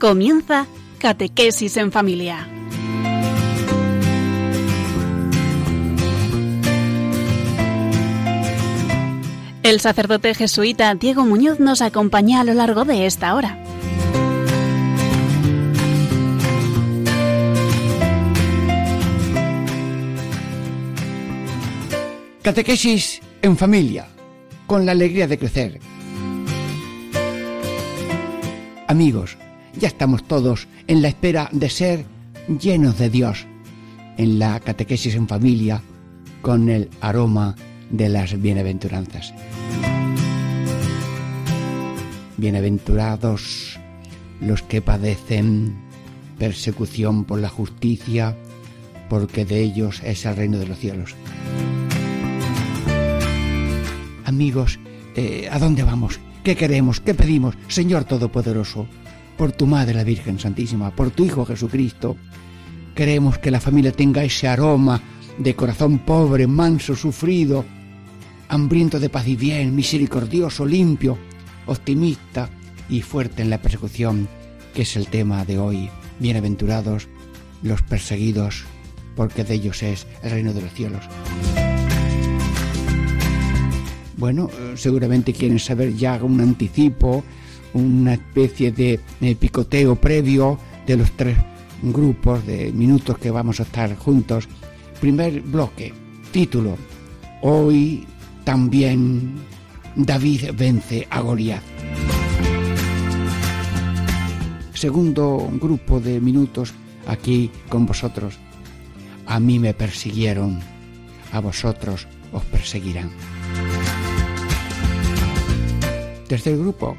Comienza Catequesis en Familia. El sacerdote jesuita Diego Muñoz nos acompaña a lo largo de esta hora. Catequesis en familia, con la alegría de crecer. Amigos, ya estamos todos en la espera de ser llenos de Dios en la catequesis en familia con el aroma de las bienaventuranzas. Bienaventurados los que padecen persecución por la justicia, porque de ellos es el reino de los cielos. Amigos, eh, ¿a dónde vamos? ¿Qué queremos? ¿Qué pedimos? Señor Todopoderoso, por tu Madre la Virgen Santísima, por tu Hijo Jesucristo, queremos que la familia tenga ese aroma de corazón pobre, manso, sufrido, hambriento de paz y bien, misericordioso, limpio, optimista y fuerte en la persecución, que es el tema de hoy. Bienaventurados los perseguidos, porque de ellos es el reino de los cielos. Bueno, seguramente quieren saber ya un anticipo, una especie de picoteo previo de los tres grupos de minutos que vamos a estar juntos. Primer bloque, título, hoy también David vence a Goliat. Segundo grupo de minutos aquí con vosotros. A mí me persiguieron, a vosotros os perseguirán. Tercer grupo,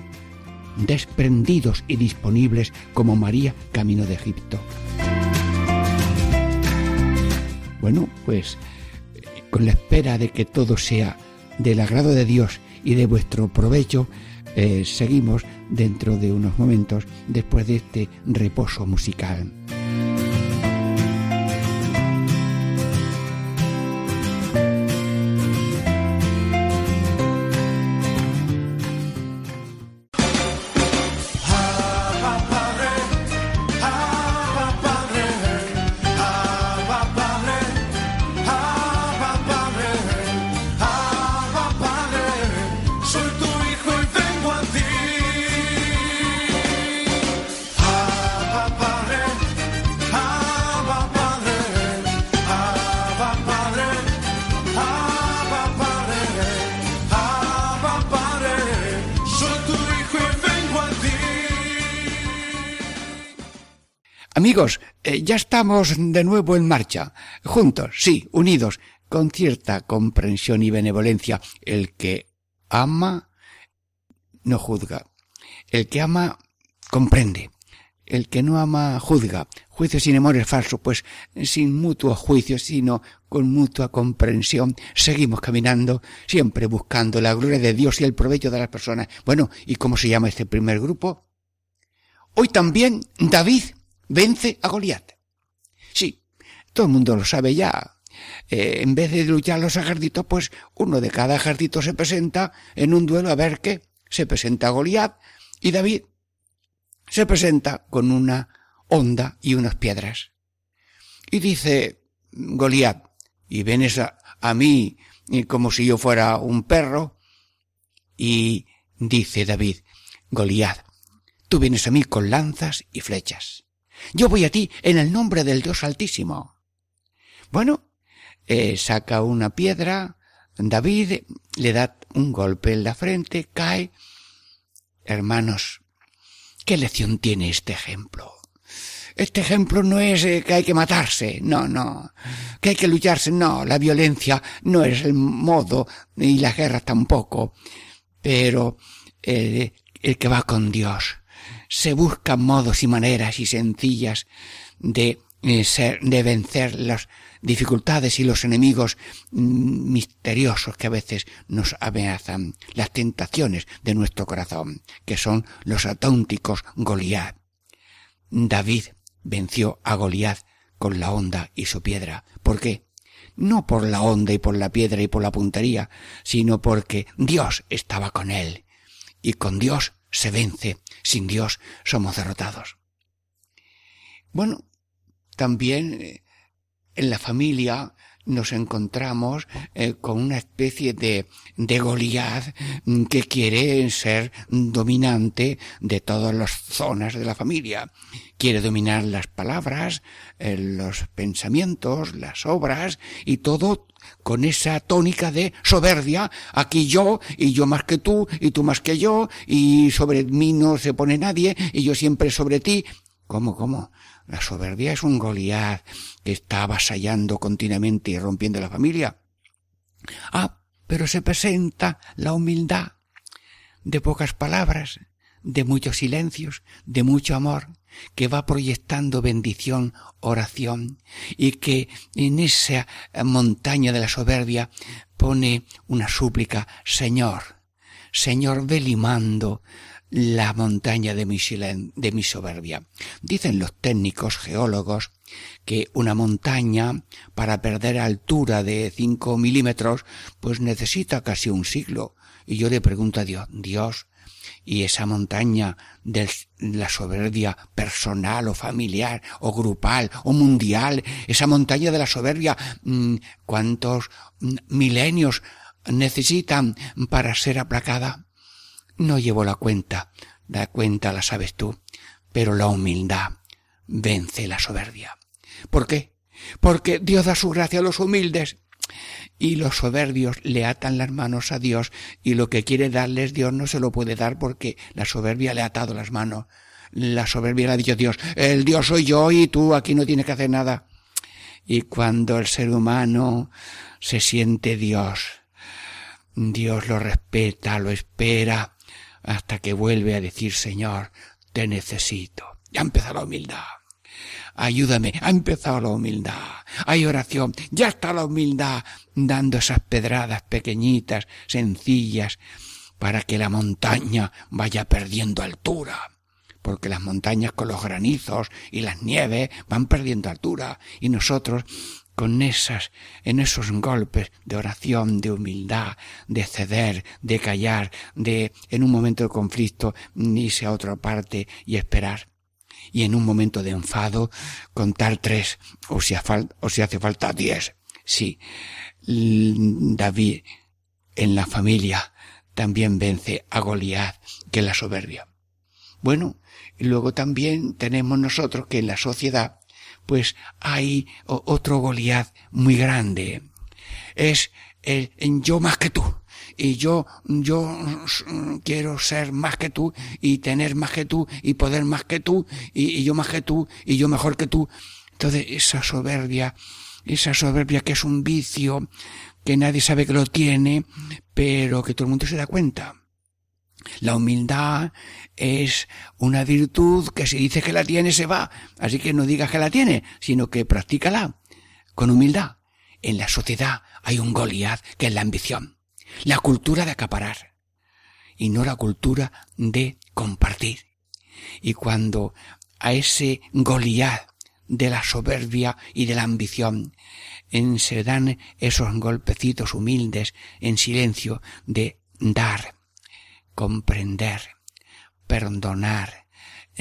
desprendidos y disponibles como María camino de Egipto. Bueno, pues con la espera de que todo sea del agrado de Dios y de vuestro provecho, eh, seguimos dentro de unos momentos después de este reposo musical. Eh, ya estamos de nuevo en marcha, juntos, sí, unidos, con cierta comprensión y benevolencia. El que ama no juzga. El que ama comprende. El que no ama juzga. Juicio sin amor es falso, pues sin mutuo juicio, sino con mutua comprensión, seguimos caminando, siempre buscando la gloria de Dios y el provecho de las personas. Bueno, ¿y cómo se llama este primer grupo? Hoy también David vence a Goliat. Sí, todo el mundo lo sabe ya. Eh, en vez de luchar los ejércitos, pues uno de cada ejército se presenta en un duelo a ver qué. Se presenta Goliat y David se presenta con una onda y unas piedras. Y dice Goliat, y vienes a, mí como si yo fuera un perro, y dice David, Goliat, tú vienes a mí con lanzas y flechas. Yo voy a ti en el nombre del Dios Altísimo. Bueno, eh, saca una piedra, David le da un golpe en la frente, cae. Hermanos, ¿qué lección tiene este ejemplo? Este ejemplo no es eh, que hay que matarse, no, no, que hay que lucharse, no, la violencia no es el modo, y la guerra tampoco, pero eh, el que va con Dios, se buscan modos y maneras y sencillas de eh, ser, de vencer las dificultades y los enemigos mm, misteriosos que a veces nos amenazan, las tentaciones de nuestro corazón, que son los auténticos Goliat. David venció a Goliat con la honda y su piedra. ¿Por qué? No por la honda y por la piedra y por la puntería, sino porque Dios estaba con él. Y con Dios se vence, sin Dios somos derrotados. Bueno, también eh, en la familia nos encontramos eh, con una especie de, de Goliat mm, que quiere ser dominante de todas las zonas de la familia. Quiere dominar las palabras, eh, los pensamientos, las obras y todo con esa tónica de soberbia, aquí yo y yo más que tú y tú más que yo y sobre mí no se pone nadie y yo siempre sobre ti. ¿Cómo, cómo? La soberbia es un Goliat que está avasallando continuamente y rompiendo la familia. Ah, pero se presenta la humildad de pocas palabras, de muchos silencios, de mucho amor, que va proyectando bendición, oración, y que en esa montaña de la soberbia pone una súplica, Señor, Señor, ve limando la montaña de mi, de mi soberbia. Dicen los técnicos geólogos que una montaña, para perder altura de cinco milímetros, pues necesita casi un siglo. Y yo le pregunto a Dios, Dios, y esa montaña de la soberbia personal o familiar o grupal o mundial, esa montaña de la soberbia, mm, ¿cuántos mm, milenios necesitan para ser aplacada? No llevo la cuenta, la cuenta la sabes tú, pero la humildad vence la soberbia. ¿Por qué? Porque Dios da su gracia a los humildes y los soberbios le atan las manos a Dios y lo que quiere darles Dios no se lo puede dar porque la soberbia le ha atado las manos. La soberbia le ha dicho Dios, el Dios soy yo y tú aquí no tienes que hacer nada. Y cuando el ser humano se siente Dios, Dios lo respeta, lo espera, hasta que vuelve a decir, Señor, te necesito. Ya empieza la humildad. Ayúdame, ha empezado la humildad. Hay oración, ya está la humildad dando esas pedradas pequeñitas, sencillas, para que la montaña vaya perdiendo altura. Porque las montañas con los granizos y las nieves van perdiendo altura y nosotros con esas, en esos golpes de oración, de humildad, de ceder, de callar, de en un momento de conflicto irse a otra parte y esperar. Y en un momento de enfado contar tres, o si, o si hace falta diez. Sí, David en la familia también vence a Goliat, que la soberbia. Bueno, y luego también tenemos nosotros que en la sociedad pues hay otro Goliat muy grande. Es el yo más que tú. Y yo, yo quiero ser más que tú y tener más que tú y poder más que tú y, yo más que tú y yo mejor que tú. Entonces esa soberbia, esa soberbia que es un vicio, que nadie sabe que lo tiene, pero que todo el mundo se da cuenta. La humildad es una virtud que si dices que la tiene se va. Así que no digas que la tiene, sino que practícala con humildad. En la sociedad hay un Goliat que es la ambición, la cultura de acaparar y no la cultura de compartir. Y cuando a ese Goliat de la soberbia y de la ambición en se dan esos golpecitos humildes en silencio de dar, comprender, perdonar,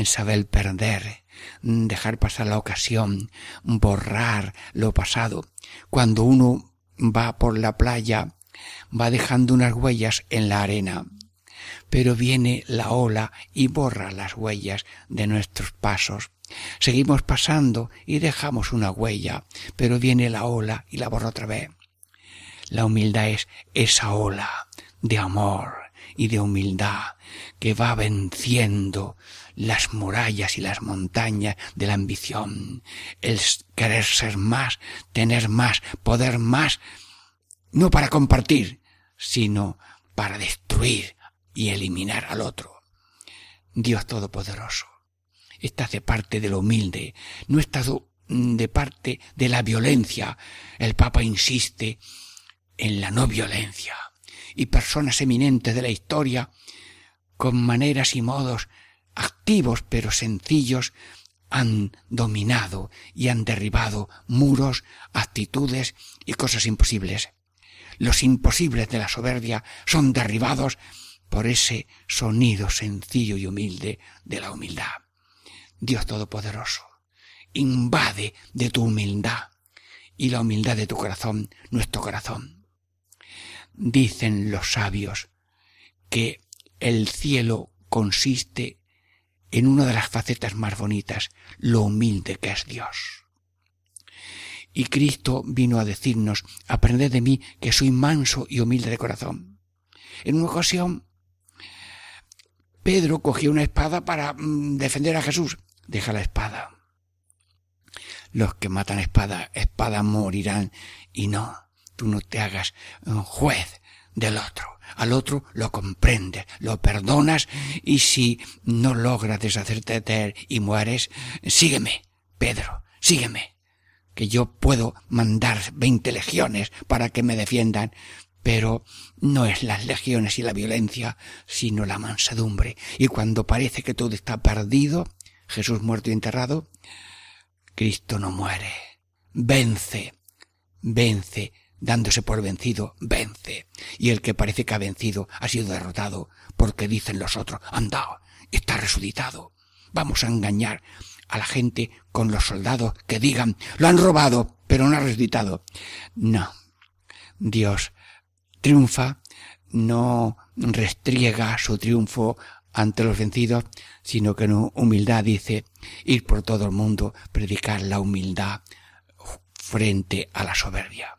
saber perder, dejar pasar la ocasión, borrar lo pasado. Cuando uno va por la playa, va dejando unas huellas en la arena, pero viene la ola y borra las huellas de nuestros pasos. Seguimos pasando y dejamos una huella, pero viene la ola y la borra otra vez. La humildad es esa ola de amor, y de humildad que va venciendo las murallas y las montañas de la ambición, el querer ser más, tener más, poder más, no para compartir, sino para destruir y eliminar al otro. Dios Todopoderoso está de parte de lo humilde, no está de parte de la violencia. El Papa insiste en la no violencia y personas eminentes de la historia, con maneras y modos activos pero sencillos, han dominado y han derribado muros, actitudes y cosas imposibles. Los imposibles de la soberbia son derribados por ese sonido sencillo y humilde de la humildad. Dios Todopoderoso, invade de tu humildad y la humildad de tu corazón, nuestro corazón. Dicen los sabios que el cielo consiste en una de las facetas más bonitas, lo humilde que es Dios. Y Cristo vino a decirnos, aprended de mí que soy manso y humilde de corazón. En una ocasión, Pedro cogió una espada para mm, defender a Jesús. Deja la espada. Los que matan espada, espada morirán. Y no, tú no te hagas juez del otro. Al otro lo comprendes, lo perdonas y si no logras deshacerte de él y mueres, sígueme, Pedro, sígueme, que yo puedo mandar veinte legiones para que me defiendan, pero no es las legiones y la violencia, sino la mansedumbre. Y cuando parece que todo está perdido, Jesús muerto y enterrado, Cristo no muere, vence, vence, dándose por vencido, vence. Y el que parece que ha vencido ha sido derrotado, porque dicen los otros, anda, está resucitado. Vamos a engañar a la gente con los soldados que digan, lo han robado, pero no ha resucitado. No. Dios triunfa, no restriega su triunfo ante los vencidos, sino que en humildad dice, ir por todo el mundo, predicar la humildad frente a la soberbia.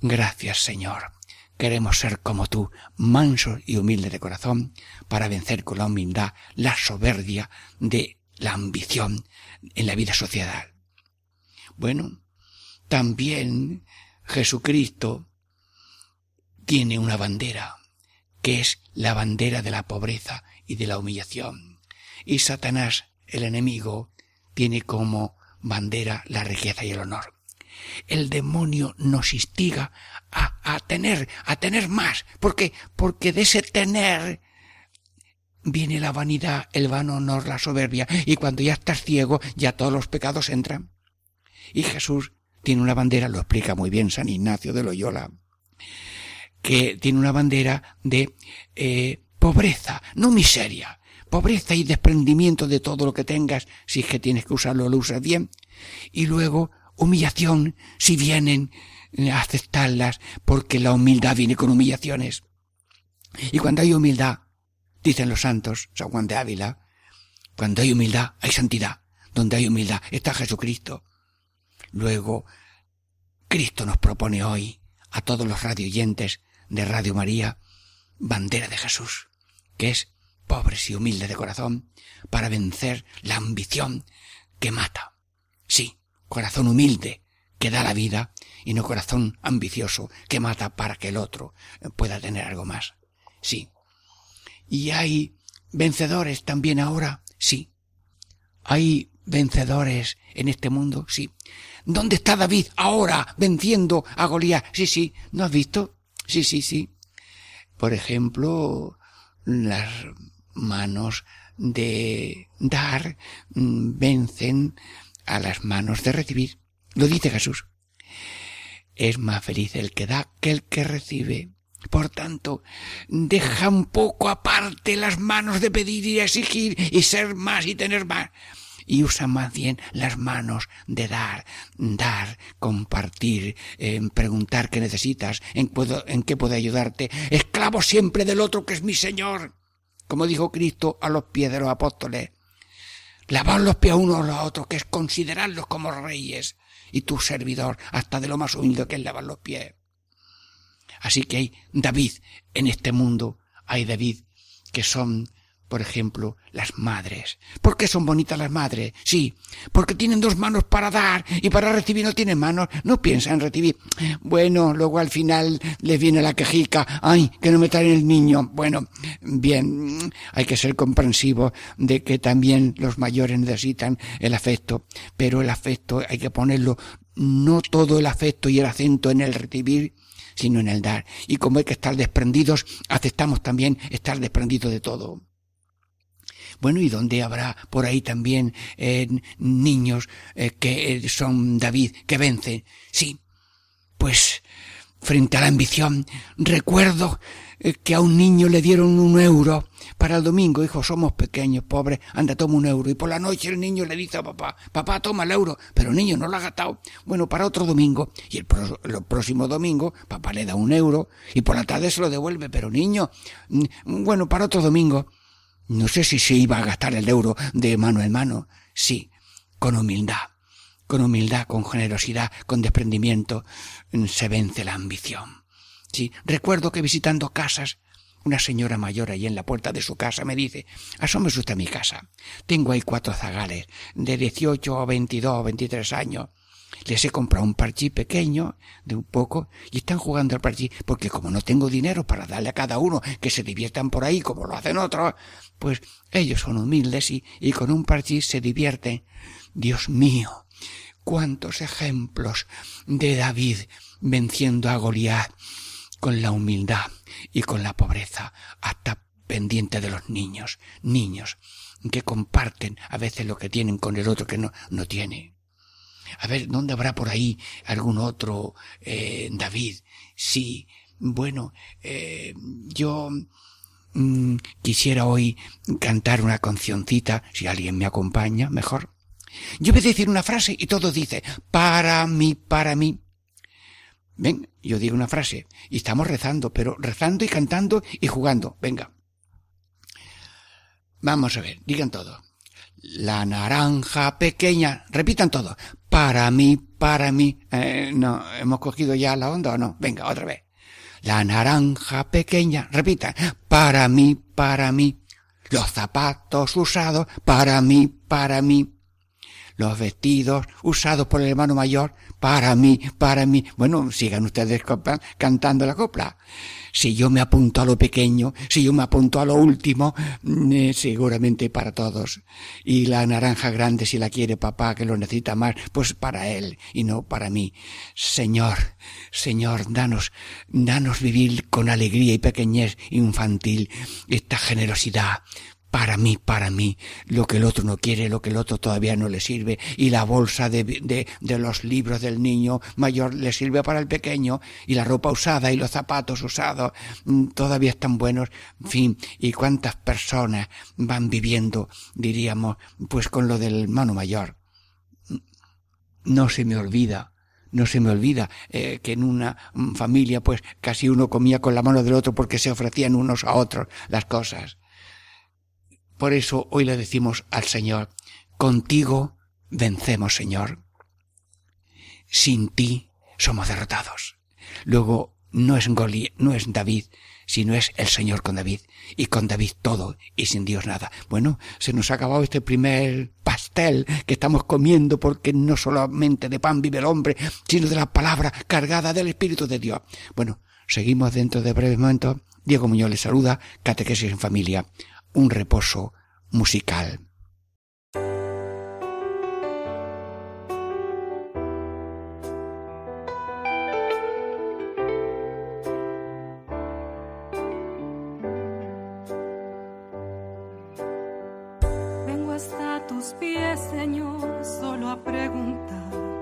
Gracias, Señor. Queremos ser como tú, mansos y humildes de corazón, para vencer con la humildad la soberbia de la ambición en la vida social. Bueno, también Jesucristo tiene una bandera, que es la bandera de la pobreza y de la humillación. Y Satanás, el enemigo, tiene como bandera la riqueza y el honor el demonio nos instiga a, a tener, a tener más. ¿Por qué? Porque de ese tener viene la vanidad, el vano honor, la soberbia, y cuando ya estás ciego, ya todos los pecados entran. Y Jesús tiene una bandera, lo explica muy bien San Ignacio de Loyola, que tiene una bandera de eh, pobreza, no miseria, pobreza y desprendimiento de todo lo que tengas, si es que tienes que usarlo, lo usas bien, y luego humillación si vienen a aceptarlas, porque la humildad viene con humillaciones. Y cuando hay humildad, dicen los santos, San Juan de Ávila, cuando hay humildad, hay santidad. Donde hay humildad, está Jesucristo. Luego, Cristo nos propone hoy, a todos los radioyentes de Radio María, bandera de Jesús, que es pobres y humilde de corazón, para vencer la ambición que mata. Sí, corazón humilde que da la vida y no corazón ambicioso que mata para que el otro pueda tener algo más. Sí. ¿Y hay vencedores también ahora? Sí. ¿Hay vencedores en este mundo? Sí. ¿Dónde está David ahora venciendo a Goliat? Sí, sí. ¿No has visto? Sí, sí, sí. Por ejemplo, las manos de dar mm, vencen a las manos de recibir. Lo dice Jesús. Es más feliz el que da que el que recibe. Por tanto, deja un poco aparte las manos de pedir y exigir y ser más y tener más. Y usa más bien las manos de dar, dar, compartir, preguntar qué necesitas, en, en qué puedo ayudarte. Esclavo siempre del otro que es mi Señor. Como dijo Cristo a los pies de los apóstoles lavar los pies a uno a los otros, que es considerarlos como reyes, y tu servidor, hasta de lo más humilde que es lavar los pies. Así que hay David en este mundo, hay David que son por ejemplo, las madres. ¿Por qué son bonitas las madres? Sí, porque tienen dos manos para dar y para recibir no tienen manos, no piensan en recibir. Bueno, luego al final les viene la quejica, ay, que no me traen el niño. Bueno, bien, hay que ser comprensivo de que también los mayores necesitan el afecto, pero el afecto hay que ponerlo, no todo el afecto y el acento en el recibir, sino en el dar. Y como hay que estar desprendidos, aceptamos también estar desprendidos de todo. Bueno, ¿y dónde habrá por ahí también eh, niños eh, que eh, son David, que vencen? Sí, pues frente a la ambición, recuerdo que a un niño le dieron un euro para el domingo, hijo, somos pequeños, pobres, anda, toma un euro. Y por la noche el niño le dice a papá, papá, toma el euro, pero el niño no lo ha gastado. Bueno, para otro domingo. Y el, próximo domingo, papá le da un euro y por la tarde se lo devuelve, pero niño, mm, bueno, para otro domingo. No sé si se iba a gastar el euro de mano en mano. Sí, con humildad. Con humildad, con generosidad, con desprendimiento, mm, se vence la ambición. Recuerdo que visitando casas, una señora mayor allí en la puerta de su casa me dice, asómese usted a mi casa. Tengo ahí cuatro zagales, de dieciocho o veintidós o veintitrés años. Les he comprado un parchí pequeño, de un poco, y están jugando al parchí, porque como no tengo dinero para darle a cada uno que se diviertan por ahí como lo hacen otros, pues ellos son humildes y, y con un parchí se divierten. Dios mío, cuántos ejemplos de David venciendo a Goliat con la humildad y con la pobreza, hasta pendiente de los niños, niños que comparten a veces lo que tienen con el otro que no, no tiene. A ver, ¿dónde habrá por ahí algún otro eh, David? Sí, bueno, eh, yo mm, quisiera hoy cantar una cancioncita, si alguien me acompaña, mejor. Yo voy a decir una frase y todo dice, para mí, para mí. Ven, yo digo una frase y estamos rezando, pero rezando y cantando y jugando. Venga. Vamos a ver, digan todo. La naranja pequeña, repitan todo. Para mí, para mí. Eh, no, ¿hemos cogido ya la onda o no? Venga, otra vez. La naranja pequeña, repitan. Para mí, para mí. Los zapatos usados, para mí, para mí los vestidos usados por el hermano mayor para mí, para mí. Bueno, sigan ustedes cantando la copla. Si yo me apunto a lo pequeño, si yo me apunto a lo último, mm, eh, seguramente para todos. Y la naranja grande, si la quiere papá, que lo necesita más, pues para él y no para mí. Señor, Señor, danos, danos vivir con alegría y pequeñez infantil esta generosidad para mí, para mí, lo que el otro no quiere, lo que el otro todavía no le sirve, y la bolsa de, de, de, los libros del niño mayor le sirve para el pequeño, y la ropa usada y los zapatos usados mm, todavía están buenos, en fin, y cuántas personas van viviendo, diríamos, pues con lo del hermano mayor. No se me olvida no se me olvida eh, que en una familia pues casi uno comía con la mano del otro porque se ofrecían unos a otros las cosas. Por eso hoy le decimos al Señor, contigo vencemos, Señor. Sin ti somos derrotados. Luego no es no es David, sino es el Señor con David, y con David todo, y sin Dios nada. Bueno, se nos ha acabado este primer pastel que estamos comiendo, porque no solamente de pan vive el hombre, sino de la palabra cargada del Espíritu de Dios. Bueno, seguimos dentro de breves momentos. Diego Muñoz les saluda, Catequesis en Familia un reposo musical. Vengo hasta tus pies, Señor, solo a preguntar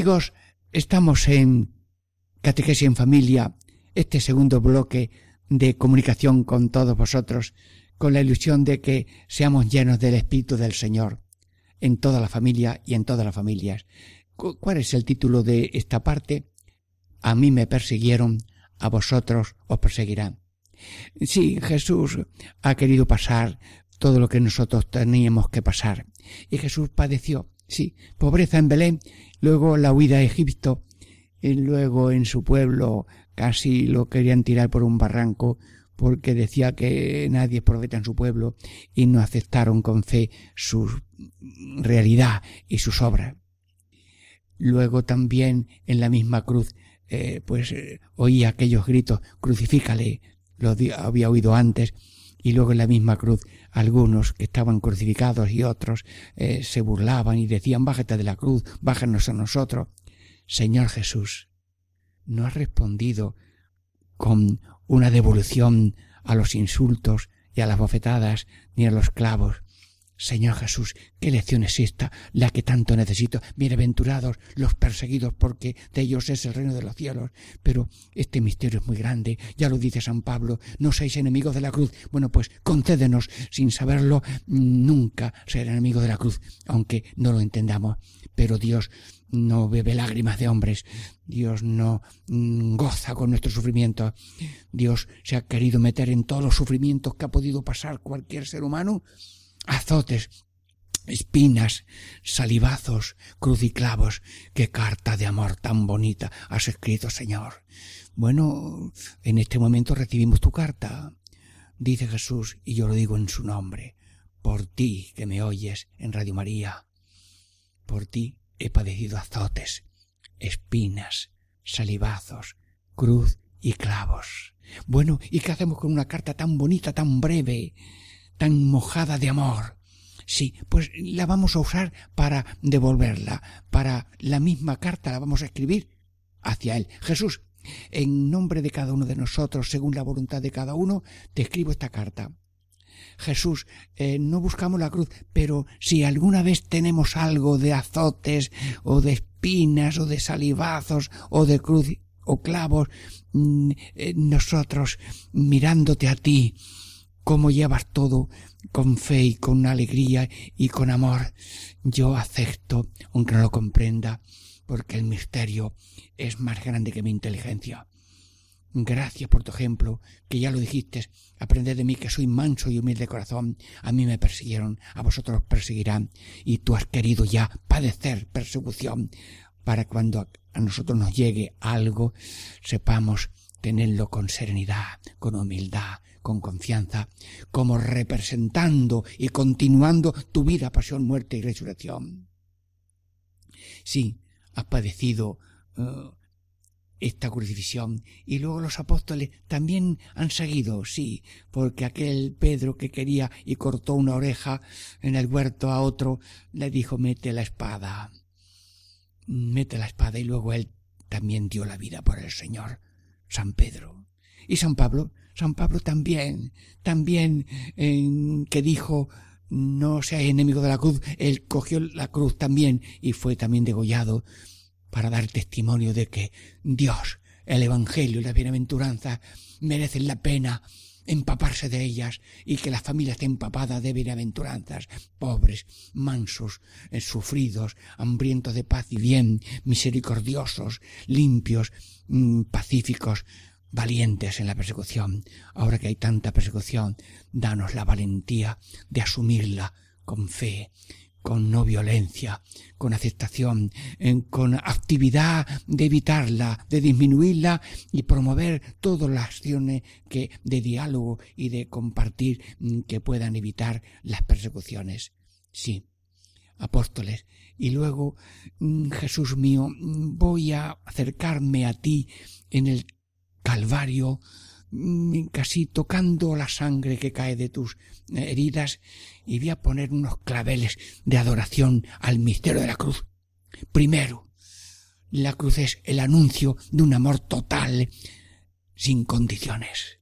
Amigos, estamos en Catequesis en Familia, este segundo bloque de comunicación con todos vosotros, con la ilusión de que seamos llenos del Espíritu del Señor en toda la familia y en todas las familias. ¿Cuál es el título de esta parte? A mí me persiguieron, a vosotros os perseguirán. Sí, Jesús ha querido pasar todo lo que nosotros teníamos que pasar. Y Jesús padeció, sí, pobreza en Belén, luego la huida a Egipto, y luego en su pueblo casi lo querían tirar por un barranco porque decía que nadie es profeta en su pueblo y no aceptaron con fe su realidad y sus obras. Luego también en la misma cruz, eh, pues eh, oía aquellos gritos, crucifícale, lo había oído antes, y luego en la misma cruz algunos que estaban crucificados y otros eh, se burlaban y decían bájate de la cruz, bájanos a nosotros. Señor Jesús, no has respondido con una devolución a los insultos y a las bofetadas ni a los clavos. Señor Jesús, ¿qué lección es esta, la que tanto necesito? Bienaventurados los perseguidos, porque de ellos es el reino de los cielos. Pero este misterio es muy grande, ya lo dice San Pablo, no seáis enemigos de la cruz. Bueno, pues concédenos, sin saberlo, nunca ser enemigos de la cruz, aunque no lo entendamos. Pero Dios no bebe lágrimas de hombres, Dios no mm, goza con nuestro sufrimiento, Dios se ha querido meter en todos los sufrimientos que ha podido pasar cualquier ser humano azotes, espinas, salivazos, cruciclavos. Qué carta de amor tan bonita has escrito, Señor. Bueno, en este momento recibimos tu carta. Dice Jesús, y yo lo digo en su nombre, por ti que me oyes en Radio María. Por ti he padecido azotes, espinas, salivazos, cruz y clavos. Bueno, ¿y qué hacemos con una carta tan bonita, tan breve? Tan mojada de amor. Sí, pues la vamos a usar para devolverla, para la misma carta la vamos a escribir hacia Él. Jesús, en nombre de cada uno de nosotros, según la voluntad de cada uno, te escribo esta carta. Jesús, eh, no buscamos la cruz, pero si alguna vez tenemos algo de azotes o de espinas o de salivazos o de cruz o clavos, mm, eh, nosotros mirándote a ti, cómo llevas todo con fe y con alegría y con amor. Yo acepto, aunque no lo comprenda, porque el misterio es más grande que mi inteligencia. Gracias por tu ejemplo, que ya lo dijiste, aprended de mí que soy manso y humilde de corazón, a mí me persiguieron, a vosotros perseguirán, y tú has querido ya padecer persecución, para cuando a nosotros nos llegue algo, sepamos tenerlo con serenidad, con humildad, con confianza, como representando y continuando tu vida, pasión, muerte y resurrección. Sí, has padecido uh, esta crucifixión y luego los apóstoles también han seguido, sí, porque aquel Pedro que quería y cortó una oreja en el huerto a otro, le dijo mete la espada, mete la espada y luego él también dio la vida por el Señor, San Pedro. Y San Pablo San Pablo también, también que dijo no sea enemigo de la cruz, él cogió la cruz también y fue también degollado para dar testimonio de que Dios, el Evangelio y la bienaventuranza merecen la pena empaparse de ellas y que la familia esté empapada de bienaventuranzas, pobres, mansos, eh, sufridos, hambrientos de paz y bien, misericordiosos, limpios, mm, pacíficos, valientes en la persecución. Ahora que hay tanta persecución, danos la valentía de asumirla con fe, con no violencia, con aceptación, con actividad de evitarla, de disminuirla y promover todas las acciones que de diálogo y de compartir mm, que puedan evitar las persecuciones. Sí, apóstoles. Y luego, mm, Jesús mío, mm, voy a acercarme a ti en el Calvario, mm, casi tocando la sangre que cae de tus heridas, y voy a poner unos claveles de adoración al misterio de la cruz. Primero, la cruz es el anuncio de un amor total, sin condiciones.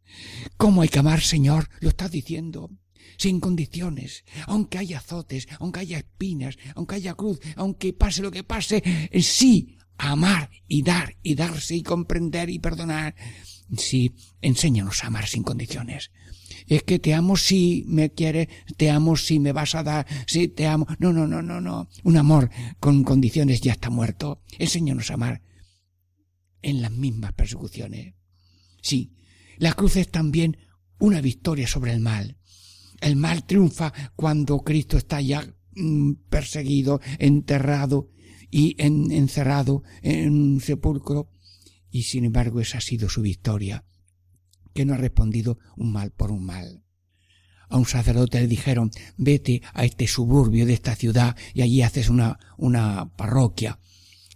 ¿Cómo hay que amar, Señor? Lo estás diciendo. sin condiciones, aunque haya azotes, aunque haya espinas, aunque haya cruz, aunque pase lo que pase, sí, amar y dar y darse y comprender y perdonar. Sí, enséñanos a amar sin condiciones. Es que te amo si me quieres, te amo si me vas a dar, si te amo. No, no, no, no, no. Un amor con condiciones ya está muerto. Enséñanos a amar en las mismas persecuciones. Sí, la cruz es también una victoria sobre el mal. El mal triunfa cuando Cristo está ya mm, perseguido, enterrado y encerrado en un sepulcro. Y sin embargo esa ha sido su victoria, que no ha respondido un mal por un mal. A un sacerdote le dijeron, vete a este suburbio de esta ciudad y allí haces una, una parroquia.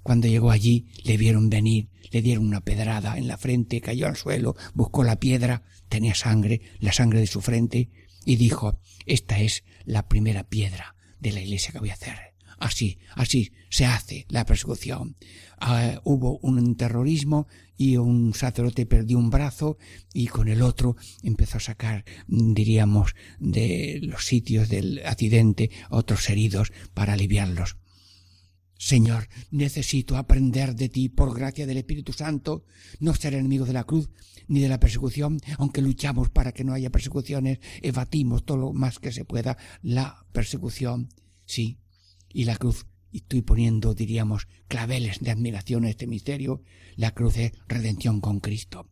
Cuando llegó allí, le vieron venir, le dieron una pedrada en la frente, cayó al suelo, buscó la piedra, tenía sangre, la sangre de su frente, y dijo, esta es la primera piedra de la iglesia que voy a hacer. Así, así se hace la persecución. Ah, hubo un terrorismo y un sacerdote perdió un brazo y con el otro empezó a sacar, diríamos, de los sitios del accidente otros heridos para aliviarlos. Señor, necesito aprender de ti por gracia del Espíritu Santo, no ser enemigo de la cruz ni de la persecución, aunque luchamos para que no haya persecuciones, evatimos todo lo más que se pueda la persecución, sí, y la cruz, y estoy poniendo, diríamos, claveles de admiración a este misterio, la cruz es redención con Cristo.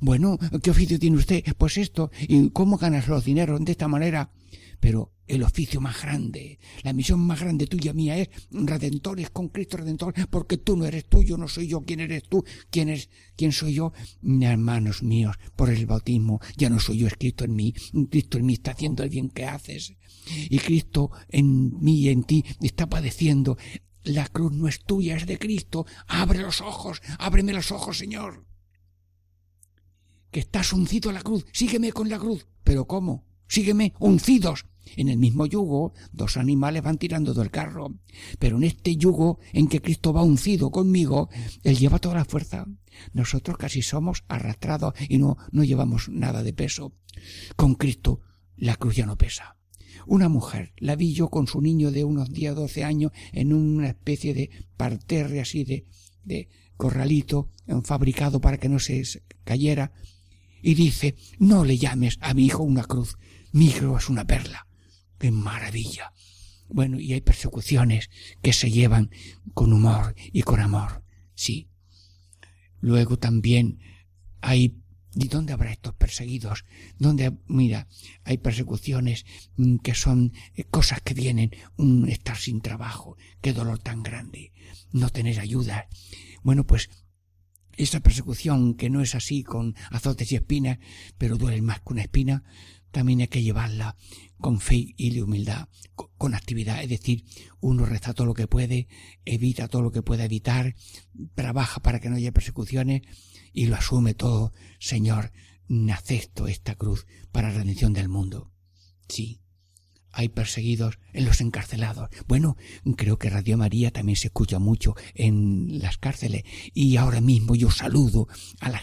Bueno, ¿qué oficio tiene usted? Pues esto, ¿y cómo ganas los dineros de esta manera? Pero el oficio más grande, la misión más grande tuya mía es redentores con Cristo Redentor, porque tú no eres tú, yo no soy yo, ¿quién eres tú? ¿Quién es, quién soy yo? Hermanos míos, por el bautismo, ya no soy yo, es Cristo en mí, Cristo en mí está haciendo el bien que haces, y Cristo en mí y en ti está padeciendo. La cruz no es tuya, es de Cristo. Abre los ojos, ábreme los ojos, Señor. Que estás uncido a la cruz, sígueme con la cruz. ¿Pero cómo? Sígueme uncidos en el mismo yugo, dos animales van tirando del carro, pero en este yugo en que Cristo va uncido conmigo, Él lleva toda la fuerza. Nosotros casi somos arrastrados y no, no llevamos nada de peso. Con Cristo la cruz ya no pesa. Una mujer, la vi yo con su niño de unos 10 o 12 años en una especie de parterre así de, de corralito fabricado para que no se cayera, y dice, no le llames a mi hijo una cruz, mi hijo es una perla. ¡Qué maravilla! Bueno, y hay persecuciones que se llevan con humor y con amor. Sí. Luego también hay ¿Y dónde habrá estos perseguidos? ¿Dónde, mira, hay persecuciones mm, que son eh, cosas que vienen, un estar sin trabajo, qué dolor tan grande, no tener ayuda. Bueno, pues esa persecución que no es así con azotes y espinas, pero duele más que una espina, también hay que llevarla con fe y humildad, con actividad. Es decir, uno reza todo lo que puede, evita todo lo que pueda evitar, trabaja para que no haya persecuciones y lo asume todo. Señor, acepto esta cruz para la redención del mundo. Sí, hay perseguidos en los encarcelados. Bueno, creo que Radio María también se escucha mucho en las cárceles y ahora mismo yo saludo a las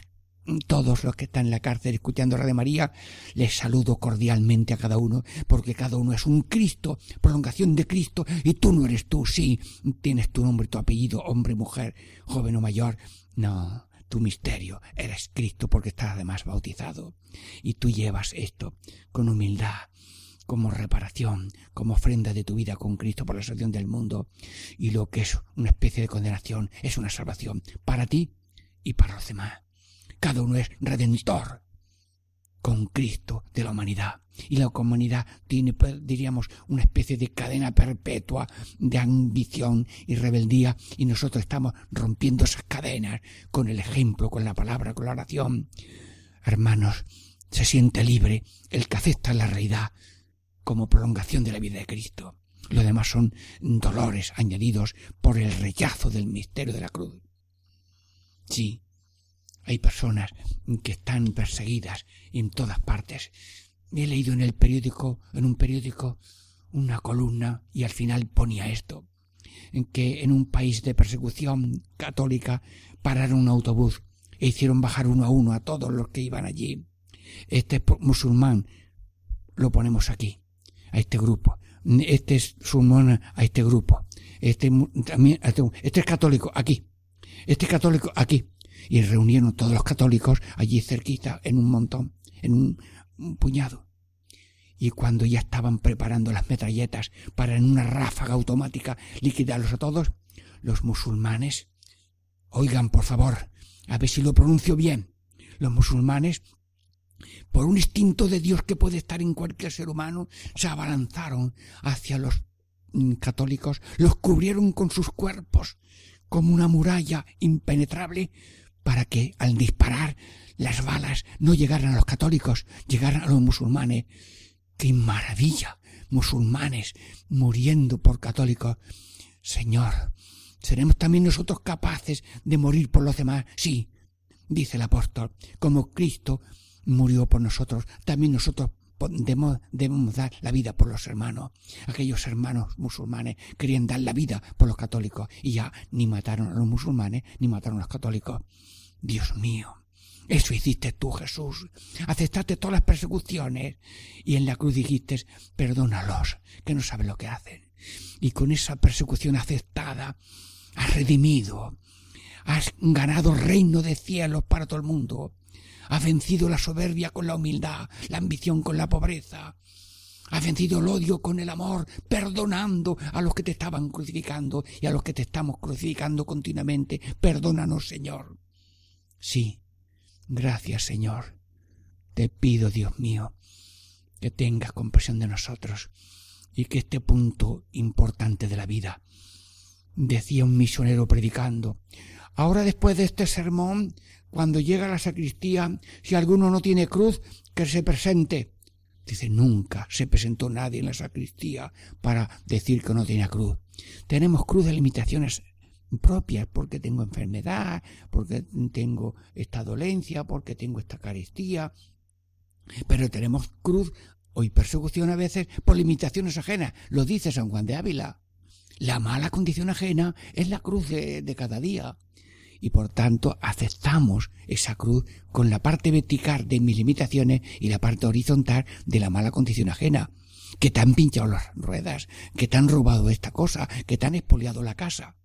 todos los que están en la cárcel escuchando Radio María, les saludo cordialmente a cada uno, porque cada uno es un Cristo, prolongación de Cristo, y tú no eres tú, sí, tienes tu nombre, tu apellido, hombre, mujer, joven o mayor. No, tu misterio, eres Cristo porque estás además bautizado, y tú llevas esto con humildad, como reparación, como ofrenda de tu vida con Cristo por la salvación del mundo, y lo que es una especie de condenación es una salvación para ti y para los demás. Cada uno es redentor con Cristo de la humanidad. Y la humanidad tiene, diríamos, una especie de cadena perpetua de ambición y rebeldía, y nosotros estamos rompiendo esas cadenas con el ejemplo, con la palabra, con la oración. Hermanos, se siente libre el que acepta la realidad como prolongación de la vida de Cristo. Lo demás son dolores añadidos por el rechazo del misterio de la cruz. Sí, hay personas que están perseguidas en todas partes. He leído en el periódico, en un periódico, una columna y al final ponía esto, en que en un país de persecución católica pararon un autobús e hicieron bajar uno a uno a todos los que iban allí. Este musulmán lo ponemos aquí, a este grupo. Este es Sulmón a este grupo. Este también, este, este es católico aquí. Este es católico aquí. Y reunieron todos los católicos allí cerquita en un montón, en un puñado. Y cuando ya estaban preparando las metralletas para en una ráfaga automática liquidarlos a todos, los musulmanes, oigan por favor, a ver si lo pronuncio bien, los musulmanes, por un instinto de Dios que puede estar en cualquier ser humano, se abalanzaron hacia los mm, católicos, los cubrieron con sus cuerpos como una muralla impenetrable para que al disparar las balas no llegaran a los católicos, llegaran a los musulmanes ¡Qué maravilla! Musulmanes muriendo por católicos. Señor, ¿seremos también nosotros capaces de morir por los demás? Sí, dice el apóstol, como Cristo murió por nosotros, también nosotros debemos, dar la vida por los hermanos. Aquellos hermanos musulmanes querían dar la vida por los católicos y ya ni mataron a los musulmanes ni mataron a los católicos. Dios mío, eso hiciste tú, Jesús. Aceptaste todas las persecuciones y en la cruz dijiste, perdónalos, que no saben lo que hacen. Y con esa persecución aceptada, has redimido, has ganado reino de cielos para todo el mundo, has vencido la soberbia con la humildad, la ambición con la pobreza, has vencido el odio con el amor, perdonando a los que te estaban crucificando y a los que te estamos crucificando continuamente. Perdónanos, Señor. Sí, Gracias, Señor. Te pido, Dios mío, que tengas compasión de nosotros y que este punto importante de la vida, decía un misionero predicando, ahora después de este sermón, cuando llega a la sacristía, si alguno no tiene cruz, que se presente. Dice, nunca se presentó nadie en la sacristía para decir que no tenía cruz. Tenemos cruz de limitaciones propias, porque tengo enfermedad, porque tengo esta dolencia, porque tengo esta carestía. Pero tenemos cruz o persecución a veces por limitaciones ajenas. Lo dice San Juan de Ávila. La mala condición ajena es la cruz de, de cada día. Y por tanto aceptamos esa cruz con la parte vertical de mis limitaciones y la parte horizontal de la mala condición ajena. Que te han pinchado las ruedas, que te han robado esta cosa, que te han expoliado la casa.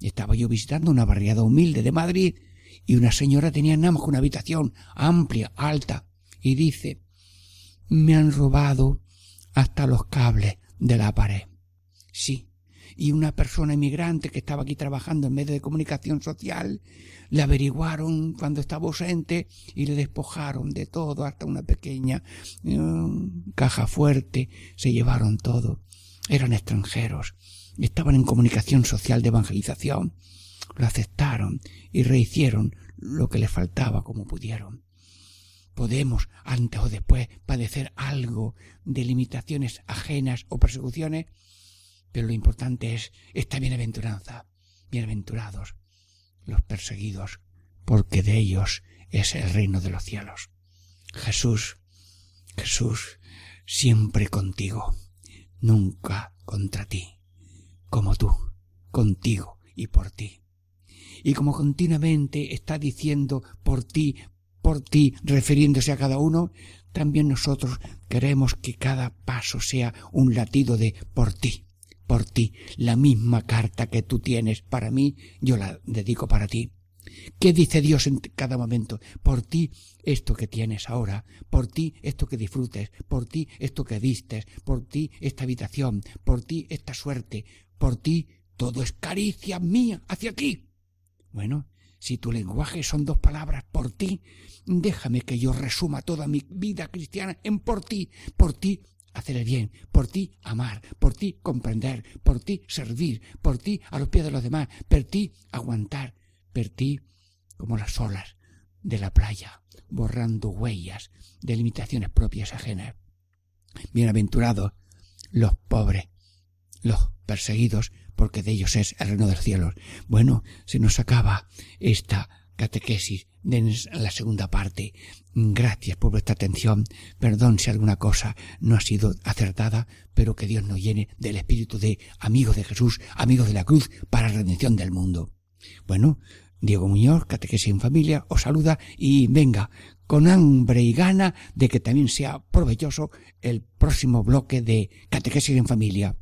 Estaba yo visitando una barriada humilde de Madrid y una señora tenía nada más una habitación amplia, alta, y dice, me han robado hasta los cables de la pared. Sí, y una persona inmigrante que estaba aquí trabajando en medio de comunicación social, le averiguaron cuando estaba ausente y le despojaron de todo, hasta una pequeña eh, caja fuerte, se llevaron todo. Eran extranjeros estaban en comunicación social de evangelización, lo aceptaron y rehicieron lo que les faltaba como pudieron. Podemos, antes o después, padecer algo de limitaciones ajenas o persecuciones, pero lo importante es esta bienaventuranza. Bienaventurados los perseguidos, porque de ellos es el reino de los cielos. Jesús, Jesús, siempre contigo, nunca contra ti como tú, contigo y por ti. Y como continuamente está diciendo por ti, por ti, refiriéndose a cada uno, también nosotros queremos que cada paso sea un latido de por ti, por ti. La misma carta que tú tienes para mí, yo la dedico para ti. ¿Qué dice Dios en cada momento? Por ti esto que tienes ahora, por ti esto que disfrutes, por ti esto que vistes, por ti esta habitación, por ti esta suerte, por ti todo es caricia mía hacia aquí. Bueno, si tu lenguaje son dos palabras por ti, déjame que yo resuma toda mi vida cristiana en por ti, por ti hacer el bien, por ti amar, por ti comprender, por ti servir, por ti a los pies de los demás, por ti aguantar, como las olas de la playa, borrando huellas de limitaciones propias ajenas. Bienaventurados los pobres, los perseguidos, porque de ellos es el reino de los cielos. Bueno, se nos acaba esta catequesis de la segunda parte. Gracias por vuestra atención. Perdón si alguna cosa no ha sido acertada, pero que Dios nos llene del espíritu de amigos de Jesús, amigos de la cruz, para la redención del mundo. Bueno, Diego Muñoz, Catequesis en Familia, os saluda y venga, con hambre y gana de que también sea provechoso el próximo bloque de Catequesis en Familia.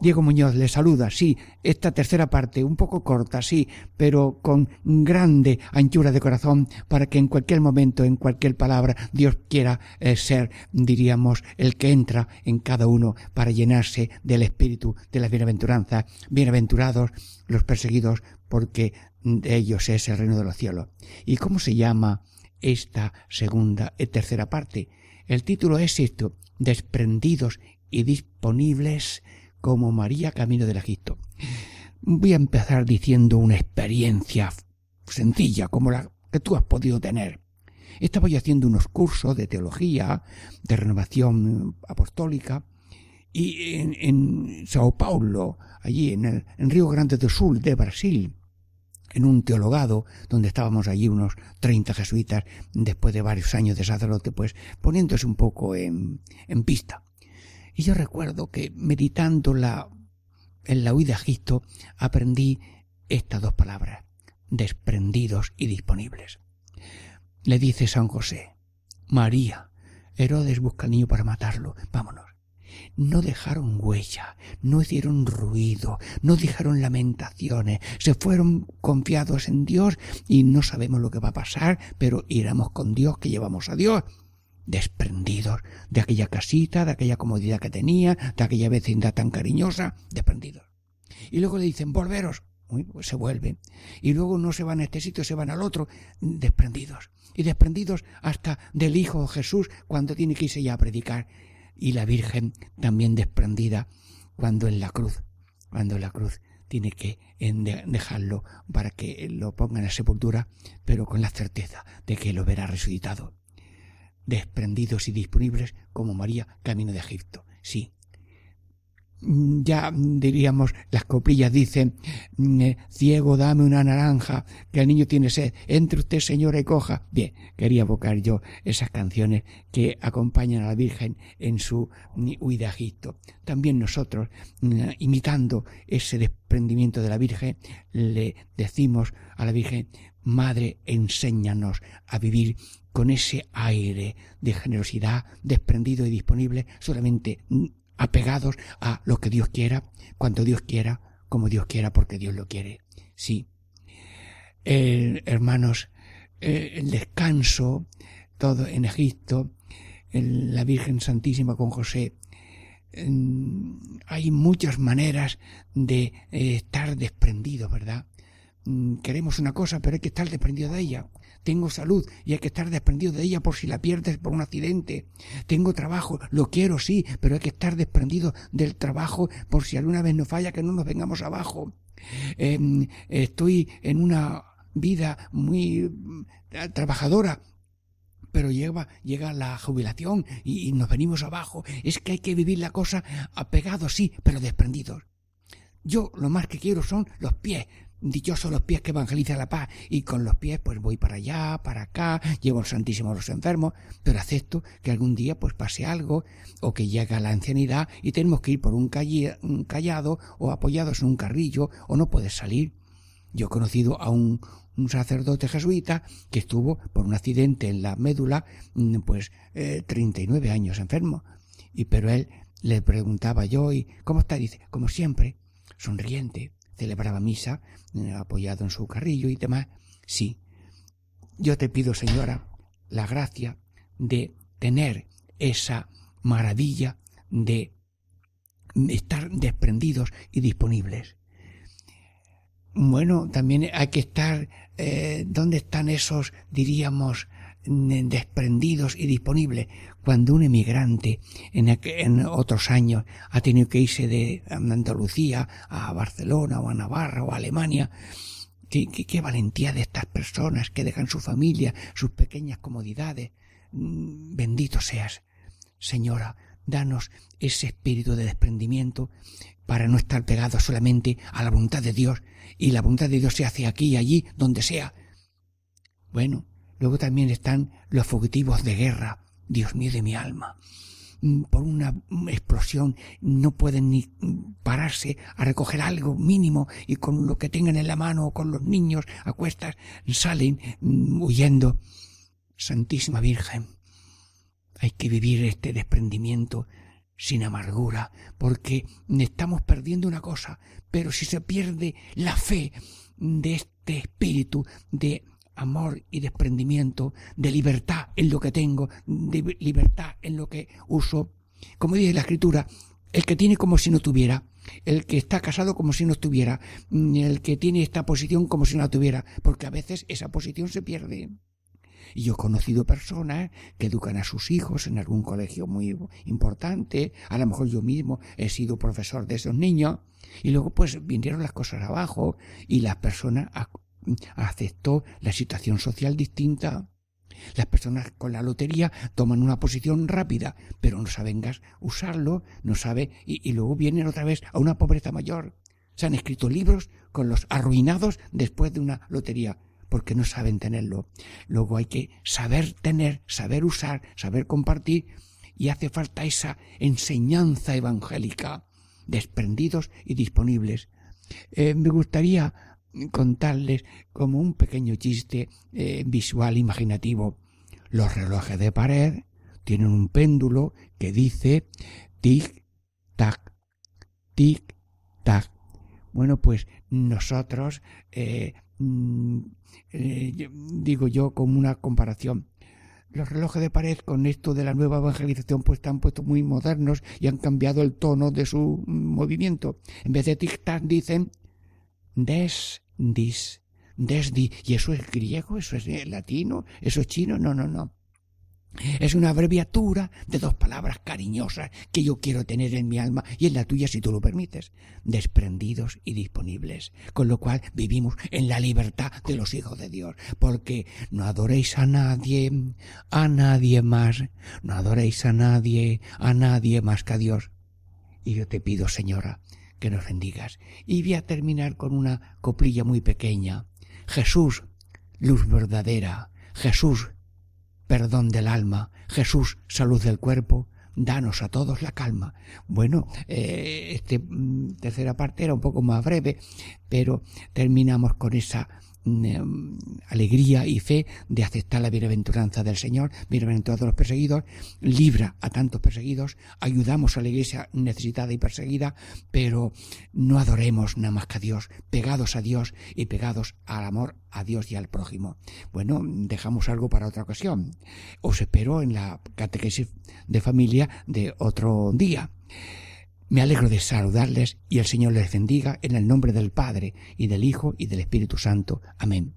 Diego Muñoz les saluda, sí, esta tercera parte, un poco corta, sí, pero con grande anchura de corazón para que en cualquier momento, en cualquier palabra, Dios quiera eh, ser, diríamos, el que entra en cada uno para llenarse del espíritu de la bienaventuranza. Bienaventurados los perseguidos porque de ellos es el reino de los cielos. ¿Y cómo se llama esta segunda y tercera parte? El título es esto, desprendidos y disponibles como María camino del Egipto. Voy a empezar diciendo una experiencia sencilla como la que tú has podido tener. Estaba yo haciendo unos cursos de teología, de renovación apostólica, y en, en Sao Paulo, allí en, el, en Río Grande do Sul de Brasil, en un teologado donde estábamos allí unos 30 jesuitas después de varios años de sacerdote, pues poniéndose un poco en, en pista. Y yo recuerdo que meditando la, en la huida a Egipto aprendí estas dos palabras, desprendidos y disponibles. Le dice San José, María, Herodes busca al niño para matarlo, vámonos. No dejaron huella, no hicieron ruido, no dijeron lamentaciones, se fueron confiados en Dios y no sabemos lo que va a pasar, pero iremos con Dios que llevamos a Dios desprendidos de aquella casita, de aquella comodidad que tenía, de aquella vecindad tan cariñosa, desprendidos. Y luego le dicen, volveros. Pues se vuelven. Y luego no se van a este sitio, se van al otro, desprendidos. Y desprendidos hasta del Hijo Jesús cuando tiene que irse ya a predicar. Y la Virgen también desprendida cuando en la cruz, cuando en la cruz tiene que dejarlo para que lo ponga en la sepultura, pero con la certeza de que lo verá resucitado desprendidos y disponibles como María camino de Egipto. Sí. Ya diríamos, las coplillas dicen, ciego, dame una naranja, que el niño tiene sed, entre usted señora y coja. Bien, quería evocar yo esas canciones que acompañan a la Virgen en su huida a Egipto. También nosotros, imitando ese desprendimiento de la Virgen, le decimos a la Virgen, Madre, enséñanos a vivir con ese aire de generosidad, desprendido y disponible, solamente apegados a lo que Dios quiera, cuando Dios quiera, como Dios quiera, porque Dios lo quiere. Sí. hermanos, el descanso, todo en Egipto, la Virgen Santísima con José, hay muchas maneras de eh, estar desprendido, ¿verdad? Mm, queremos una cosa, pero hay que estar desprendido de ella. Tengo salud y hay que estar desprendido de ella por si la pierdes por un accidente. Tengo trabajo, lo quiero sí, pero hay que estar desprendido del trabajo por si alguna vez nos falla que no nos vengamos abajo. Em, estoy en una vida muy mm, trabajadora, pero llega, llega la jubilación y, y, nos venimos abajo. Es que hay que vivir la cosa apegados, sí, pero desprendidos. Yo lo más que quiero son los pies, dichosos los pies que evangelizan la paz y con los pies pues voy para allá, para acá, llevo al Santísimo a los enfermos, pero acepto que algún día pues pase algo o que llega la ancianidad y tenemos que ir por un, un callado o apoyados en un carrillo o no puedes salir. Yo he conocido a un, un sacerdote jesuita que estuvo por un accidente en la médula mm, pues eh, 39 años enfermo y pero él le preguntaba yo y ¿cómo está? dice como siempre sonriente celebraba misa eh, apoyado en su carrillo y demás. Sí, yo te pido, señora, la gracia de tener esa maravilla de estar desprendidos y disponibles. Bueno, también hay que estar, eh, ¿dónde están esos, diríamos, desprendidos y disponibles? Cuando un emigrante en, en, otros años ha tenido que irse de Andalucía a Barcelona o a Navarra o a Alemania, qué, qué, qué valentía de estas personas que dejan su familia, sus pequeñas comodidades. Mm, bendito seas, Señora, danos ese espíritu de desprendimiento para no estar pegados solamente a la voluntad de Dios y la voluntad de Dios se hace aquí y allí, donde sea. Bueno, luego también están los fugitivos de guerra, Dios mío de mi alma. Mm, por una explosión no pueden ni pararse a recoger algo mínimo y con lo que tengan en la mano o con los niños a cuestas salen mm, huyendo. Santísima Virgen, hay que vivir este desprendimiento sin amargura, porque estamos perdiendo una cosa, pero si se pierde la fe de este espíritu de amor y desprendimiento, de libertad en lo que tengo, de libertad en lo que uso, como dice la escritura, el que tiene como si no tuviera, el que está casado como si no estuviera, el que tiene esta posición como si no la tuviera, porque a veces esa posición se pierde. Y yo he conocido personas que educan a sus hijos en algún colegio muy importante, a lo mejor yo mismo he sido profesor de esos niños, y luego pues vinieron las cosas abajo y la persona aceptó la situación social distinta. Las personas con la lotería toman una posición rápida, pero no saben usarlo, no sabe, y, luego vienen otra vez a una pobreza mayor. Se han escrito libros con los arruinados después de una lotería porque no saben tenerlo. Luego hay que saber tener, saber usar, saber compartir y hace falta esa enseñanza evangélica, desprendidos y disponibles. Eh, me gustaría contarles como un pequeño chiste eh, visual imaginativo. Los relojes de pared tienen un péndulo que dice tic tac, tic tac. Bueno, pues nosotros eh, mm, eh, digo yo, como una comparación. Los relojes de pared con esto de la nueva evangelización pues están puestos muy modernos y han cambiado el tono de su movimiento. En vez de tic-tac dicen des, dis, des, di. ¿Y eso es griego? ¿Eso es latino? ¿Eso es chino? No, no, no. Es una abreviatura de dos palabras cariñosas que yo quiero tener en mi alma y en la tuya si tú lo permites, desprendidos y disponibles, con lo cual vivimos en la libertad de los hijos de Dios, porque no adoréis a nadie, a nadie más, no adoréis a nadie, a nadie más que a Dios. Y yo te pido, Señora, que nos bendigas. Y voy a terminar con una coplilla muy pequeña. Jesús, luz verdadera, Jesús, perdón del alma, Jesús, salud del cuerpo, danos a todos la calma. Bueno, eh, esta mm, tercera parte era un poco más breve, pero terminamos con esa alegría y fe de aceptar la bienaventuranza del Señor, bienaventurados los perseguidos, libra a tantos perseguidos, ayudamos a la iglesia necesitada y perseguida, pero no adoremos nada más que a Dios, pegados a Dios y pegados al amor a Dios y al prójimo. Bueno, dejamos algo para otra ocasión. Os espero en la catequesis de familia de otro día. Me alegro de saludarles y el Señor les bendiga en el nombre del Padre y del Hijo y del Espíritu Santo. Amén.